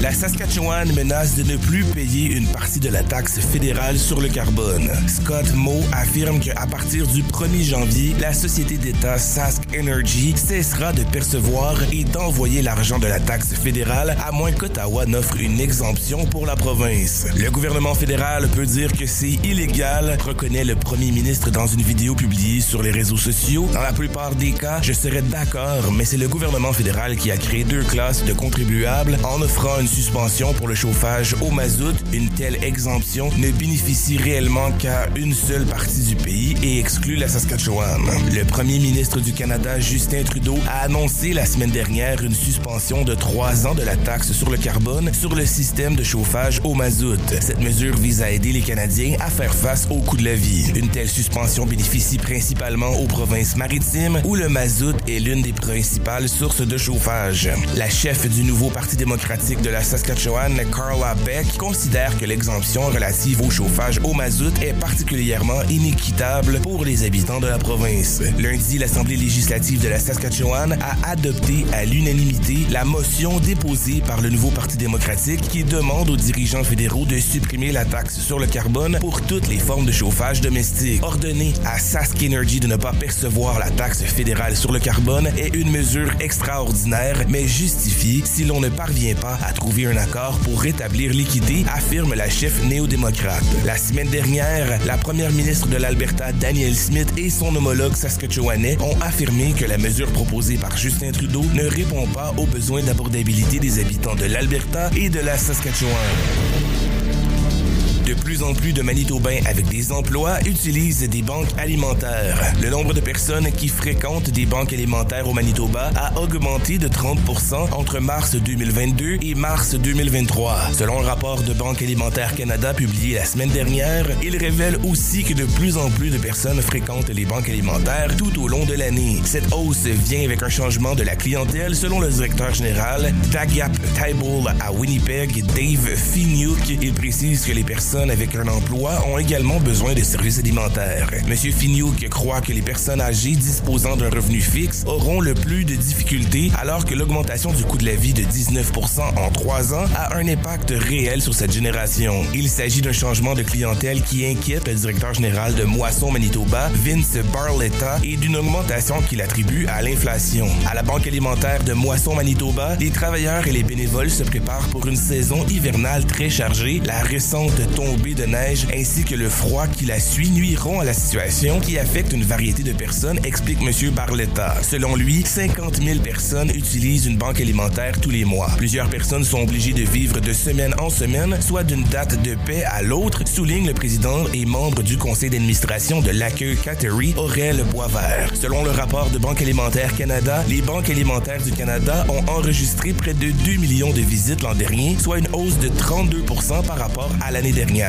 La Saskatchewan menace de ne plus payer une partie de la taxe fédérale sur le carbone. Scott Moe affirme qu'à partir du 1er janvier, la société d'État Sask Energy cessera de percevoir et d'envoyer l'argent de la taxe fédérale à moins qu'Ottawa n'offre une exemption pour la province. Le gouvernement fédéral peut dire que c'est illégal, reconnaît le premier ministre dans une vidéo publiée sur les réseaux sociaux. Dans la plupart des cas, je serais d'accord, mais c'est le gouvernement fédéral qui a créé deux classes de contribuables en offrant une suspension pour le chauffage au mazout, une telle exemption ne bénéficie réellement qu'à une seule partie du pays et exclut la Saskatchewan. Le premier ministre du Canada, Justin Trudeau, a annoncé la semaine dernière une suspension de trois ans de la taxe sur le carbone sur le système de chauffage au mazout. Cette mesure vise à aider les Canadiens à faire face au coût de la vie. Une telle suspension bénéficie principalement aux provinces maritimes où le mazout est l'une des principales sources de chauffage. La chef du nouveau Parti démocratique de la Saskatchewan, Carla Beck, considère que l'exemption relative au chauffage au mazout est particulièrement inéquitable pour les habitants de la province. Lundi, l'Assemblée législative de la Saskatchewan a adopté à l'unanimité la motion déposée par le nouveau Parti démocratique qui demande aux dirigeants fédéraux de supprimer la taxe sur le carbone pour toutes les formes de chauffage domestique. Ordonner à Sask Energy de ne pas percevoir la taxe fédérale sur le carbone est une mesure extraordinaire, mais justifiée si l'on ne parvient pas à trouver un accord pour rétablir l'équité, affirme la chef néo-démocrate. La semaine dernière, la première ministre de l'Alberta, Danielle Smith, et son homologue saskatchewanais ont affirmé que la mesure proposée par Justin Trudeau ne répond pas aux besoins d'abordabilité des habitants de l'Alberta et de la Saskatchewan. De plus en plus de Manitobains avec des emplois utilisent des banques alimentaires. Le nombre de personnes qui fréquentent des banques alimentaires au Manitoba a augmenté de 30% entre mars 2022 et mars 2023. Selon le rapport de Banque alimentaire Canada publié la semaine dernière, il révèle aussi que de plus en plus de personnes fréquentent les banques alimentaires tout au long de l'année. Cette hausse vient avec un changement de la clientèle selon le directeur général d'Agap Tyball à Winnipeg, Dave Finiuk. Il précise que les personnes avec un emploi ont également besoin de services alimentaires. Monsieur Fignouk croit que les personnes âgées disposant d'un revenu fixe auront le plus de difficultés alors que l'augmentation du coût de la vie de 19 en trois ans a un impact réel sur cette génération. Il s'agit d'un changement de clientèle qui inquiète le directeur général de Moisson Manitoba, Vince Barletta, et d'une augmentation qu'il attribue à l'inflation. À la Banque alimentaire de Moisson Manitoba, les travailleurs et les bénévoles se préparent pour une saison hivernale très chargée. La récente tombée de neige ainsi que le froid qui la suit nuiront à la situation qui affecte une variété de personnes, explique M. Barletta. Selon lui, 50 000 personnes utilisent une banque alimentaire tous les mois. Plusieurs personnes sont obligées de vivre de semaine en semaine, soit d'une date de paix à l'autre, souligne le président et membre du conseil d'administration de l'accueil Cattery, Aurel Boisvert. Selon le rapport de Banque alimentaire Canada, les banques alimentaires du Canada ont enregistré près de 2 millions de visites l'an dernier, soit une hausse de 32% par rapport à l'année dernière.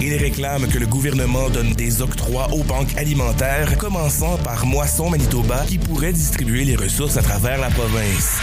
Il réclame que le gouvernement donne des octrois aux banques alimentaires, commençant par Moisson Manitoba, qui pourrait distribuer les ressources à travers la province.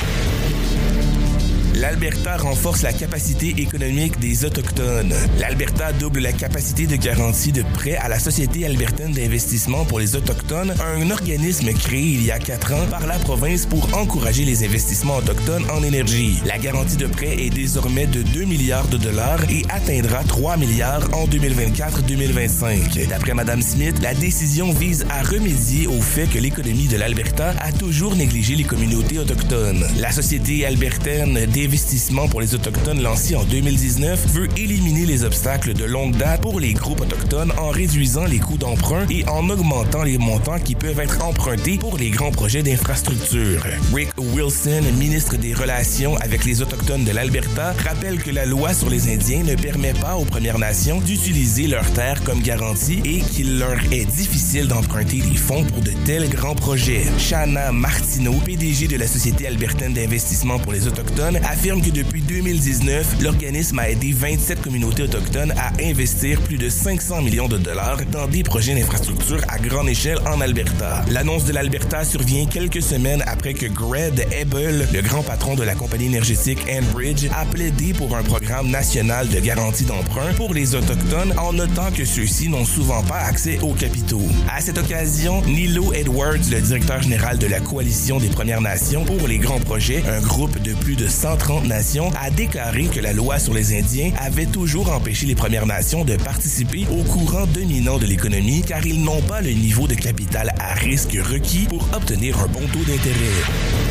L'Alberta renforce la capacité économique des Autochtones. L'Alberta double la capacité de garantie de prêt à la Société albertaine d'investissement pour les Autochtones, un organisme créé il y a quatre ans par la province pour encourager les investissements autochtones en énergie. La garantie de prêt est désormais de 2 milliards de dollars et atteindra 3 milliards en 2024-2025. D'après Mme Smith, la décision vise à remédier au fait que l'économie de l'Alberta a toujours négligé les communautés autochtones. La Société albertaine d'investissement pour les Autochtones lancée en 2019 veut éliminer les obstacles de longue date pour les groupes autochtones en réduisant les coûts d'emprunt et en augmentant les montants qui peuvent être empruntés pour les grands projets d'infrastructure. Rick Wilson, ministre des Relations avec les Autochtones de l'Alberta, rappelle que la loi sur les Indiens ne permet pas aux Premières Nations d'utiliser leurs terres comme garantie et qu'il leur est difficile d'emprunter des fonds pour de tels grands projets. Shanna Martineau, PDG de la Société albertaine d'investissement pour les Autochtones, affirme que depuis 2019, l'organisme a aidé 27 communautés autochtones à investir plus de 500 millions de dollars dans des projets d'infrastructure à grande échelle en Alberta. L'annonce de l'Alberta survient quelques semaines après que Greg Ebel, le grand patron de la compagnie énergétique Enbridge, a plaidé pour un programme national de garantie d'emprunt pour les Autochtones en notant que ceux-ci n'ont souvent pas accès aux capitaux. À cette occasion, Nilo Edwards, le directeur général de la Coalition des Premières Nations pour les grands projets, un groupe de plus de 130 nations, a déclaré que la loi sur les Indiens avait toujours empêché les Premières Nations de participer au courant dominant de l'économie car ils n'ont pas le niveau de capital à risque requis pour obtenir un bon taux d'intérêt.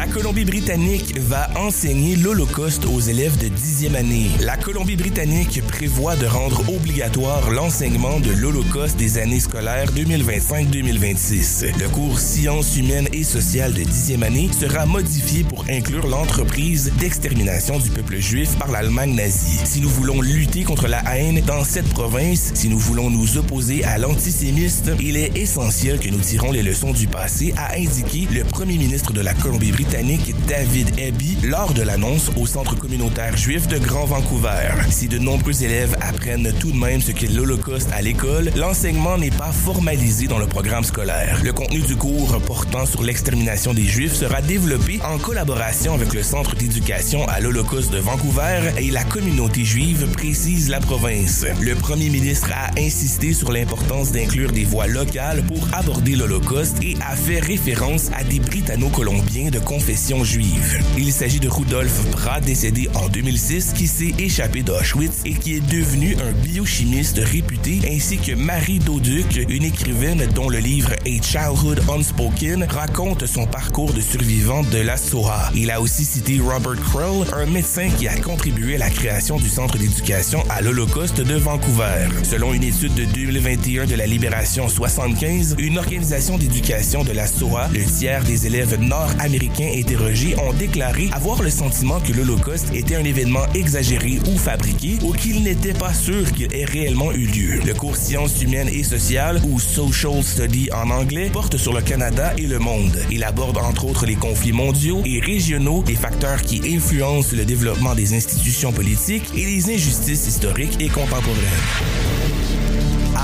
La Colombie-Britannique va enseigner l'Holocauste aux élèves de 10e année. La Colombie-Britannique prévoit de rendre obligatoire l'enseignement de l'Holocauste des années scolaires 2025-2026. Le cours Sciences humaines et sociales de 10e année sera modifié pour inclure l'entreprise d'extermination du peuple juif par l'Allemagne nazie. Si nous voulons lutter contre la haine dans cette province, si nous voulons nous opposer à l'antisémisme, il est essentiel que nous tirons les leçons du passé, a indiqué le premier ministre de la Colombie-Britannique britannique David Abbey lors de l'annonce au Centre communautaire juif de Grand Vancouver. Si de nombreux élèves apprennent tout de même ce qu'est l'Holocauste à l'école, l'enseignement n'est pas formalisé dans le programme scolaire. Le contenu du cours portant sur l'extermination des Juifs sera développé en collaboration avec le Centre d'éducation à l'Holocauste de Vancouver et la communauté juive, précise la province. Le premier ministre a insisté sur l'importance d'inclure des voix locales pour aborder l'Holocauste et a fait référence à des Britanno-Colombiens de confession juive. Il s'agit de Rudolf Brat, décédé en 2006, qui s'est échappé d'Auschwitz et qui est devenu un biochimiste réputé, ainsi que Marie Dauduc, une écrivaine dont le livre A Childhood Unspoken raconte son parcours de survivante de la Shoah. Il a aussi cité Robert Krull, un médecin qui a contribué à la création du Centre d'éducation à l'Holocauste de Vancouver. Selon une étude de 2021 de la Libération 75, une organisation d'éducation de la Shoah, le tiers des élèves nord-américains interrogés ont déclaré avoir le sentiment que l'Holocauste était un événement exagéré ou fabriqué ou qu'il n'était pas sûr qu'il ait réellement eu lieu. Le cours Sciences humaines et sociales ou Social Study en anglais porte sur le Canada et le monde. Il aborde entre autres les conflits mondiaux et régionaux, les facteurs qui influencent le développement des institutions politiques et les injustices historiques et contemporaines.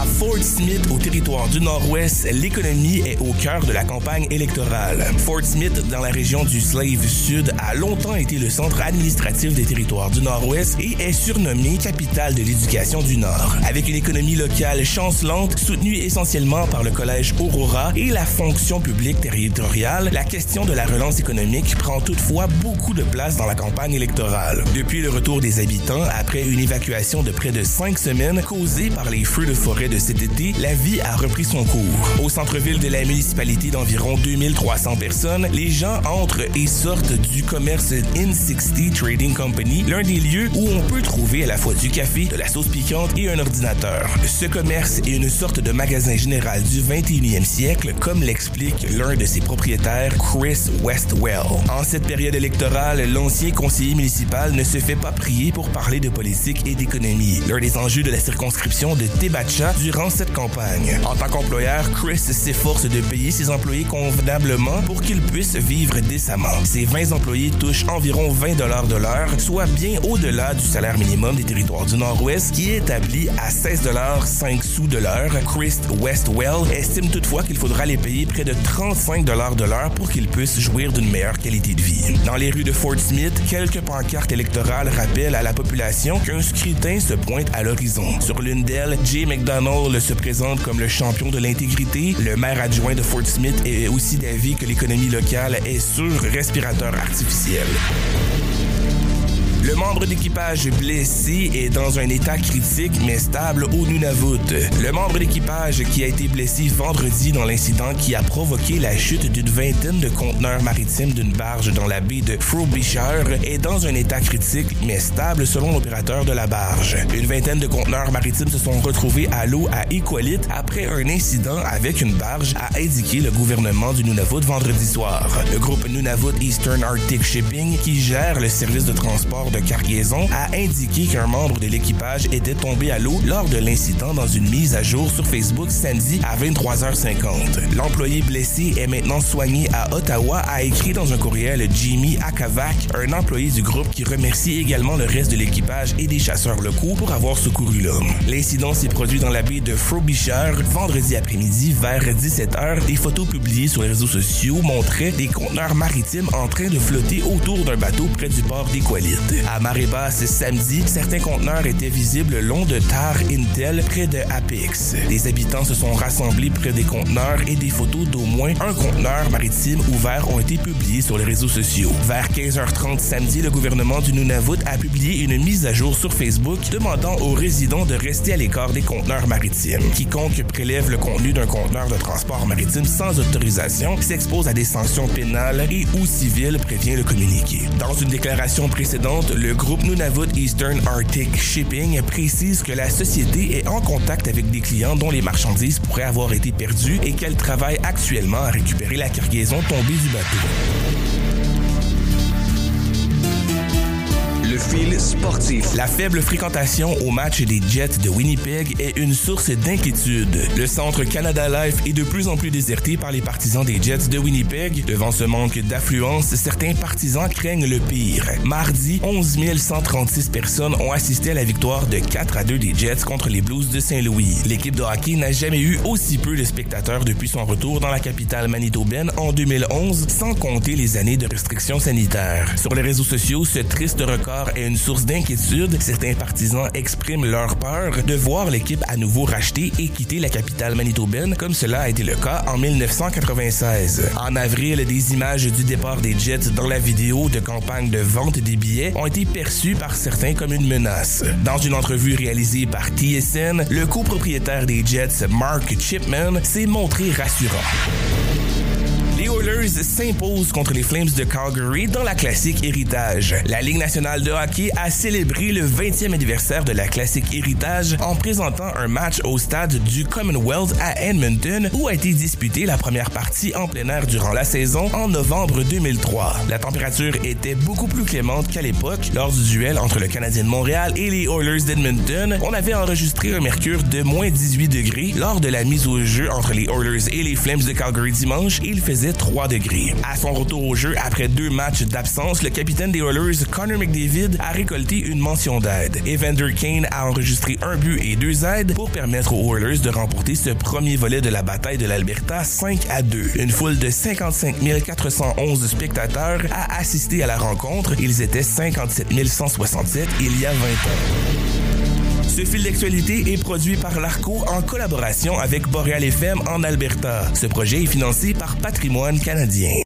Fort Smith, au territoire du Nord-Ouest, l'économie est au cœur de la campagne électorale. Fort Smith, dans la région du Slave Sud, a longtemps été le centre administratif des territoires du Nord-Ouest et est surnommé capitale de l'éducation du Nord. Avec une économie locale chancelante, soutenue essentiellement par le Collège Aurora et la fonction publique territoriale, la question de la relance économique prend toutefois beaucoup de place dans la campagne électorale. Depuis le retour des habitants, après une évacuation de près de cinq semaines causée par les feux de forêt de cet été, la vie a repris son cours. Au centre-ville de la municipalité d'environ 2300 personnes, les gens entrent et sortent du commerce In60 Trading Company, l'un des lieux où on peut trouver à la fois du café, de la sauce piquante et un ordinateur. Ce commerce est une sorte de magasin général du 21e siècle, comme l'explique l'un de ses propriétaires, Chris Westwell. En cette période électorale, l'ancien conseiller municipal ne se fait pas prier pour parler de politique et d'économie. L'un des enjeux de la circonscription de Tebacha durant cette campagne. En tant qu'employeur, Chris s'efforce de payer ses employés convenablement pour qu'ils puissent vivre décemment. Ses 20 employés touchent environ 20 dollars de l'heure, soit bien au-delà du salaire minimum des territoires du Nord-Ouest qui est établi à 16 dollars 5 sous de l'heure. Chris Westwell estime toutefois qu'il faudra les payer près de 35 dollars de l'heure pour qu'ils puissent jouir d'une meilleure qualité de vie. Dans les rues de Fort Smith, quelques pancartes électorales rappellent à la population qu'un scrutin se pointe à l'horizon. Sur l'une d'elles, Jay McDonald se présente comme le champion de l'intégrité. Le maire adjoint de Fort Smith est aussi d'avis que l'économie locale est sur respirateur artificiel. Le membre d'équipage blessé est dans un état critique mais stable au Nunavut. Le membre d'équipage qui a été blessé vendredi dans l'incident qui a provoqué la chute d'une vingtaine de conteneurs maritimes d'une barge dans la baie de Frobisher est dans un état critique mais stable selon l'opérateur de la barge. Une vingtaine de conteneurs maritimes se sont retrouvés à l'eau à Iqaluit après un incident avec une barge, a indiqué le gouvernement du Nunavut vendredi soir. Le groupe Nunavut Eastern Arctic Shipping, qui gère le service de transport cargaison a indiqué qu'un membre de l'équipage était tombé à l'eau lors de l'incident dans une mise à jour sur Facebook samedi à 23h50. L'employé blessé est maintenant soigné à Ottawa, a écrit dans un courriel Jimmy Akavak, un employé du groupe qui remercie également le reste de l'équipage et des chasseurs locaux pour avoir secouru l'homme. L'incident s'est produit dans la baie de Frobisher vendredi après-midi vers 17h. Des photos publiées sur les réseaux sociaux montraient des conteneurs maritimes en train de flotter autour d'un bateau près du port À marée basse samedi, certains conteneurs étaient visibles le long de Tar Intel près de Apex. Des habitants se sont rassemblés près des conteneurs et des photos d'au moins un conteneur maritime ouvert ont été publiées sur les réseaux sociaux. Vers 15h30 samedi, le gouvernement du Nunavut a publié une mise à jour sur Facebook demandant aux résidents de rester à l'écart des conteneurs maritimes. Quiconque prélève le contenu d'un conteneur de transport maritime sans autorisation s'expose à des sanctions pénales et ou civiles, prévient le communiqué. Dans une déclaration précédente, le groupe Nunavut Eastern Arctic Shipping précise que la société est en contact avec des clients dont les marchandises pourraient avoir été perdues et qu'elle travaille actuellement à récupérer la cargaison tombée du bateau. La faible fréquentation au match des Jets de Winnipeg est une source d'inquiétude. Le centre Canada Life est de plus en plus déserté par les partisans des Jets de Winnipeg. Devant ce manque d'affluence, certains partisans craignent le pire. Mardi, 11 136 personnes ont assisté à la victoire de 4 à 2 des Jets contre les Blues de Saint-Louis. L'équipe de hockey n'a jamais eu aussi peu de spectateurs depuis son retour dans la capitale manitobaine en 2011, sans compter les années de restrictions sanitaires. Sur les réseaux sociaux, ce triste record est une source d'inquiétude. Certains partisans expriment leur peur de voir l'équipe à nouveau rachetée et quitter la capitale manitobaine, comme cela a été le cas en 1996. En avril, des images du départ des Jets dans la vidéo de campagne de vente des billets ont été perçues par certains comme une menace. Dans une entrevue réalisée par TSN, le copropriétaire des Jets, Mark Chipman, s'est montré rassurant. Oilers s'imposent contre les Flames de Calgary dans la classique Héritage. La Ligue nationale de hockey a célébré le 20e anniversaire de la classique Héritage en présentant un match au stade du Commonwealth à Edmonton où a été disputée la première partie en plein air durant la saison en novembre 2003. La température était beaucoup plus clémente qu'à l'époque. Lors du duel entre le Canadien de Montréal et les Oilers d'Edmonton, on avait enregistré un mercure de moins 18 degrés. Lors de la mise au jeu entre les Oilers et les Flames de Calgary dimanche, il faisait 3 À son retour au jeu, après deux matchs d'absence, le capitaine des Oilers, Connor McDavid, a récolté une mention d'aide. Evander Kane a enregistré un but et deux aides pour permettre aux Oilers de remporter ce premier volet de la bataille de l'Alberta 5 à 2. Une foule de 55 411 spectateurs a assisté à la rencontre. Ils étaient 57 167 il y a 20 ans. Ce fil d'actualité est produit par l'ARCO en collaboration avec Boreal FM en Alberta. Ce projet est financé par Patrimoine canadien.